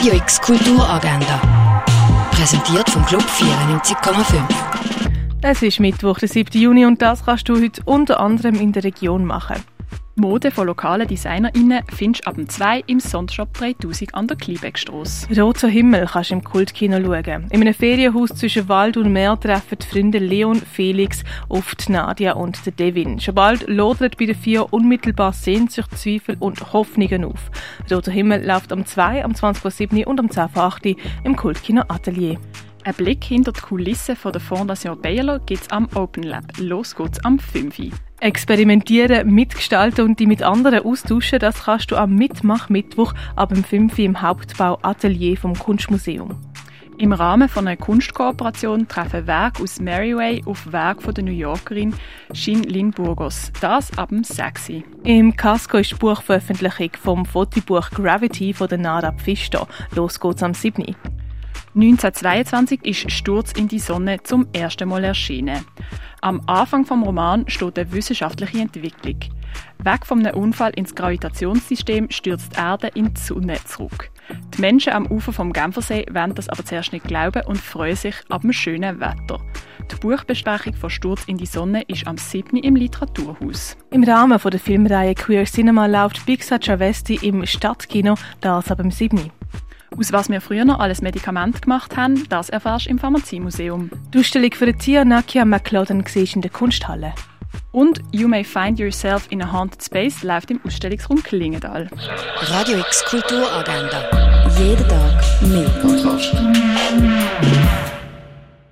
Radio X Kulturagenda. Präsentiert vom Club 94,5. Es ist Mittwoch, der 7. Juni, und das kannst du heute unter anderem in der Region machen. Mode von lokalen DesignerInnen findest du ab dem 2 im Sondershop 3000 an der Kliebeckstrasse. Roter Himmel kannst du im Kultkino schauen. In einem Ferienhaus zwischen Wald und Meer treffen die Freunde Leon, Felix die Nadia und den Devin. Schon bald lodert bei den vier unmittelbar Sehnsucht, Zweifel und Hoffnungen auf. Roter Himmel läuft am 2, am 20.07. und am 10.08. im Kultkino Atelier. Ein Blick hinter die Kulissen von der Fondation Bayerlo gibt es am Open Lab. Los geht's am 5. Experimentieren, mitgestalten und die mit anderen austauschen, das kannst du am Mitmach-Mittwoch ab dem 5. im Hauptbau Atelier vom Kunstmuseum. Im Rahmen von einer Kunstkooperation treffen Werke aus Maryway auf Werk von der New Yorkerin Shin Lin Burgos. Das ab dem 6. Im Casco ist die Buchveröffentlichung vom Fotobuch Gravity von der Nara Pfister. Los geht's am 7. 1922 ist Sturz in die Sonne zum ersten Mal erschienen. Am Anfang vom Roman steht eine wissenschaftliche Entwicklung. Weg vom Unfall ins Gravitationssystem stürzt die Erde in die Sonne zurück. Die Menschen am Ufer vom Genfersee wollen das aber zuerst nicht glauben und freuen sich ab dem schönen Wetter. Die Buchbesprechung von Sturz in die Sonne ist am 7. im Literaturhaus. Im Rahmen der Filmreihe Queer Cinema läuft Big Travesti im Stadtkino, das ab dem 7. Aus was wir früher noch alles Medikament gemacht haben, das erfährst du im Pharmaziemuseum. Die Ausstellung für Tia Nakia McLeod siehst in der Kunsthalle. Und You May Find Yourself in a Haunted Space läuft im Ausstellungsraum Klingendal. Radio X Kulturagenda. Jeden Tag mehr.